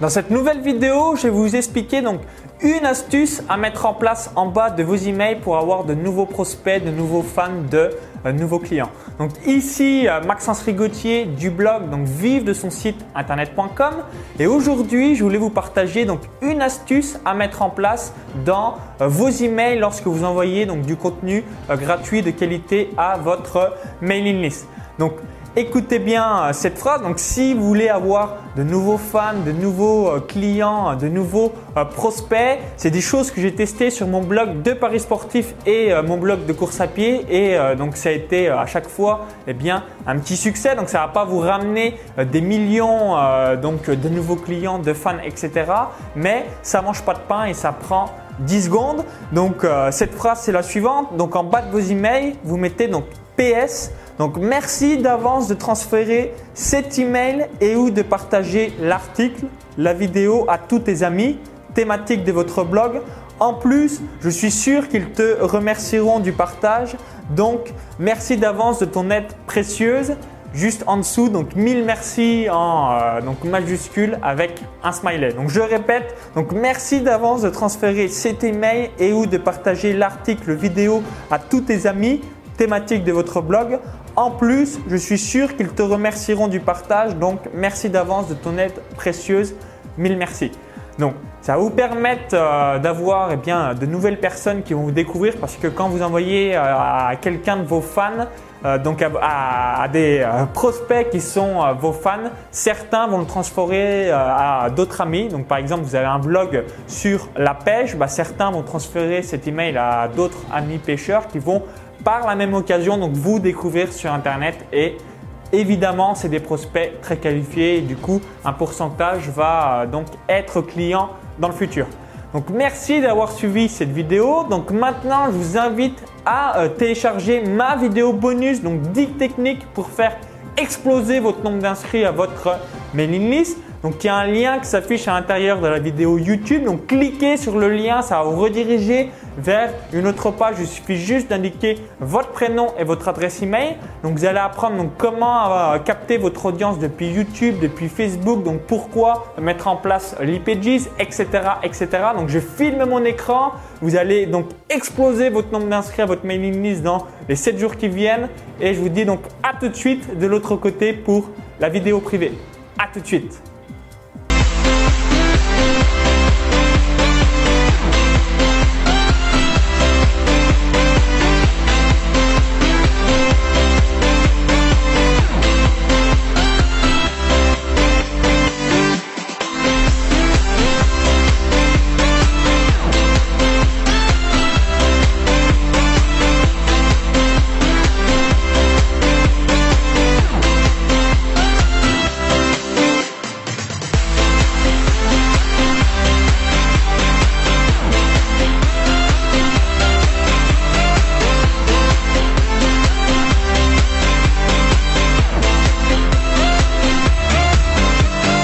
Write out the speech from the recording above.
Dans cette nouvelle vidéo, je vais vous expliquer donc une astuce à mettre en place en bas de vos emails pour avoir de nouveaux prospects, de nouveaux fans, de euh, nouveaux clients. Donc ici, euh, Maxence Rigotier du blog donc vive de son site internet.com et aujourd'hui, je voulais vous partager donc une astuce à mettre en place dans euh, vos emails lorsque vous envoyez donc du contenu gratuit de qualité à votre mailing list. Donc Écoutez bien euh, cette phrase. Donc, si vous voulez avoir de nouveaux fans, de nouveaux euh, clients, de nouveaux euh, prospects, c'est des choses que j'ai testées sur mon blog de Paris Sportif et mon blog de course à pied. Et donc, ça a été à chaque fois eh bien, un petit succès. Donc, ça va pas vous ramener des millions donc, de nouveaux clients, de fans, etc. Mais ça mange pas de pain et ça prend 10 secondes. Donc, cette phrase, c'est la suivante. Donc, en bas de vos emails, vous mettez donc PS donc merci d'avance de transférer cet email et ou de partager l'article, la vidéo à tous tes amis thématiques de votre blog. En plus, je suis sûr qu'ils te remercieront du partage. Donc merci d'avance de ton aide précieuse. Juste en dessous, donc mille merci en euh, donc majuscule avec un smiley. Donc je répète, donc merci d'avance de transférer cet email et ou de partager l'article vidéo à tous tes amis thématiques de votre blog. En plus, je suis sûr qu'ils te remercieront du partage. Donc, merci d'avance de ton aide précieuse. Mille merci. Donc, ça va vous permettre euh, d'avoir eh bien, de nouvelles personnes qui vont vous découvrir parce que quand vous envoyez euh, à quelqu'un de vos fans, euh, donc à, des prospects qui sont vos fans, certains vont le transférer à d'autres amis. Donc par exemple, vous avez un blog sur la pêche, bah, certains vont transférer cet email à d'autres amis pêcheurs qui vont par la même occasion donc vous découvrir sur internet et évidemment c'est des prospects très qualifiés du coup un pourcentage va euh, donc être client dans le futur. Donc merci d'avoir suivi cette vidéo. Donc maintenant je vous invite à euh, télécharger ma vidéo bonus donc 10 techniques pour faire exploser votre nombre d'inscrits à votre mailing list. Donc il y a un lien qui s'affiche à l'intérieur de la vidéo YouTube. Donc cliquez sur le lien, ça va vous rediriger vers une autre page. Il suffit juste d'indiquer votre prénom et votre adresse email. Donc vous allez apprendre comment euh, capter votre audience depuis YouTube, depuis Facebook. Donc pourquoi mettre en place l'IPGs, etc., etc. Donc je filme mon écran. Vous allez donc exploser votre nombre d'inscrits à votre mailing list dans les 7 jours qui viennent. Et je vous dis donc à tout de suite de l'autre côté pour la vidéo privée. À tout de suite.